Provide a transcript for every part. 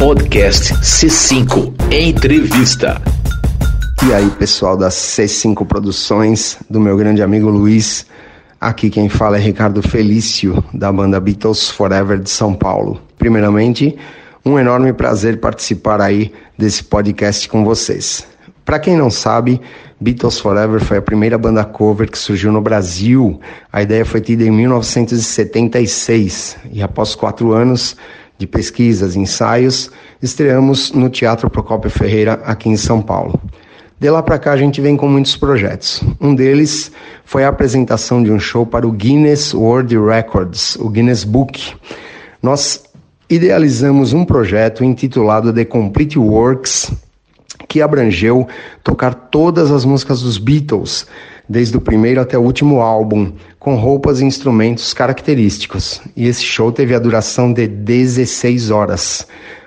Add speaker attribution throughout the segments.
Speaker 1: Podcast C5 Entrevista.
Speaker 2: E aí, pessoal da C5 Produções, do meu grande amigo Luiz. Aqui quem fala é Ricardo Felício, da banda Beatles Forever de São Paulo. Primeiramente, um enorme prazer participar aí desse podcast com vocês. Para quem não sabe, Beatles Forever foi a primeira banda cover que surgiu no Brasil. A ideia foi tida em 1976 e após quatro anos de pesquisas e ensaios, estreamos no Teatro Procópio Ferreira, aqui em São Paulo. De lá para cá a gente vem com muitos projetos. Um deles foi a apresentação de um show para o Guinness World Records, o Guinness Book. Nós idealizamos um projeto intitulado The Complete Works, que abrangeu tocar todas as músicas dos Beatles, desde o primeiro até o último álbum, com roupas e instrumentos característicos. E esse show teve a duração de 16 horas,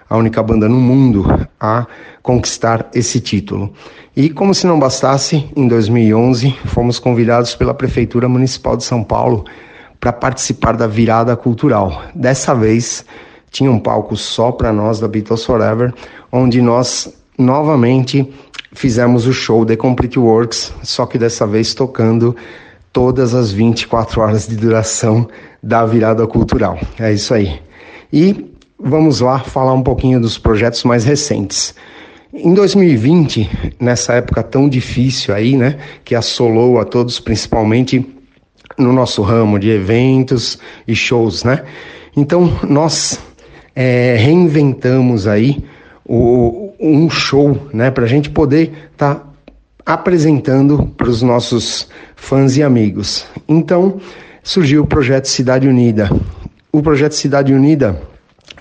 Speaker 2: a única banda no mundo a conquistar esse título. E como se não bastasse, em 2011 fomos convidados pela Prefeitura Municipal de São Paulo para participar da virada cultural. Dessa vez tinha um palco só para nós da Beatles Forever, onde nós novamente fizemos o show The Complete Works, só que dessa vez tocando todas as 24 horas de duração da virada cultural. É isso aí. E vamos lá falar um pouquinho dos projetos mais recentes. Em 2020, nessa época tão difícil aí, né, que assolou a todos, principalmente no nosso ramo de eventos e shows, né? Então nós é, reinventamos aí o, um show, né, para a gente poder estar tá apresentando para os nossos fãs e amigos. Então surgiu o projeto Cidade Unida. O projeto Cidade Unida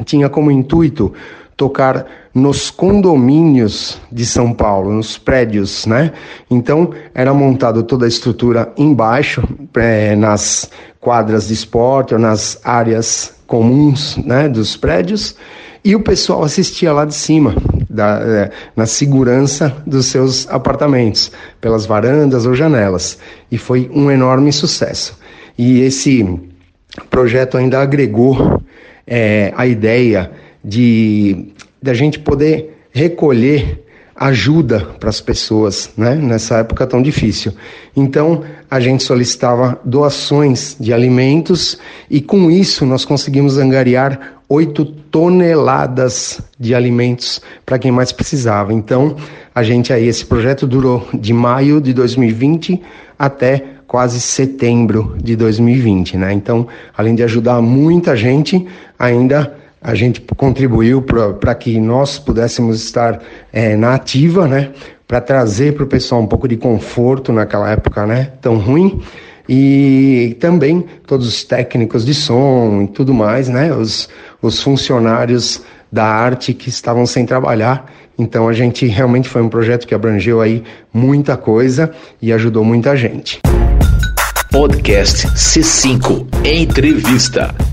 Speaker 2: tinha como intuito tocar nos condomínios de São Paulo, nos prédios, né? Então era montado toda a estrutura embaixo, é, nas quadras de esporte ou nas áreas comuns, né, dos prédios, e o pessoal assistia lá de cima, da, é, na segurança dos seus apartamentos, pelas varandas ou janelas. E foi um enorme sucesso. E esse projeto ainda agregou é, a ideia de da gente poder recolher ajuda para as pessoas, né? Nessa época tão difícil. Então, a gente solicitava doações de alimentos e com isso nós conseguimos angariar 8 toneladas de alimentos para quem mais precisava. Então, a gente aí, esse projeto durou de maio de 2020 até quase setembro de 2020, né? Então, além de ajudar muita gente, ainda a gente contribuiu para que nós pudéssemos estar é, na ativa, né? Para trazer para o pessoal um pouco de conforto naquela época, né? Tão ruim e também todos os técnicos de som e tudo mais, né? Os, os funcionários da arte que estavam sem trabalhar. Então a gente realmente foi um projeto que abrangeu aí muita coisa e ajudou muita gente.
Speaker 1: Podcast C5 Entrevista.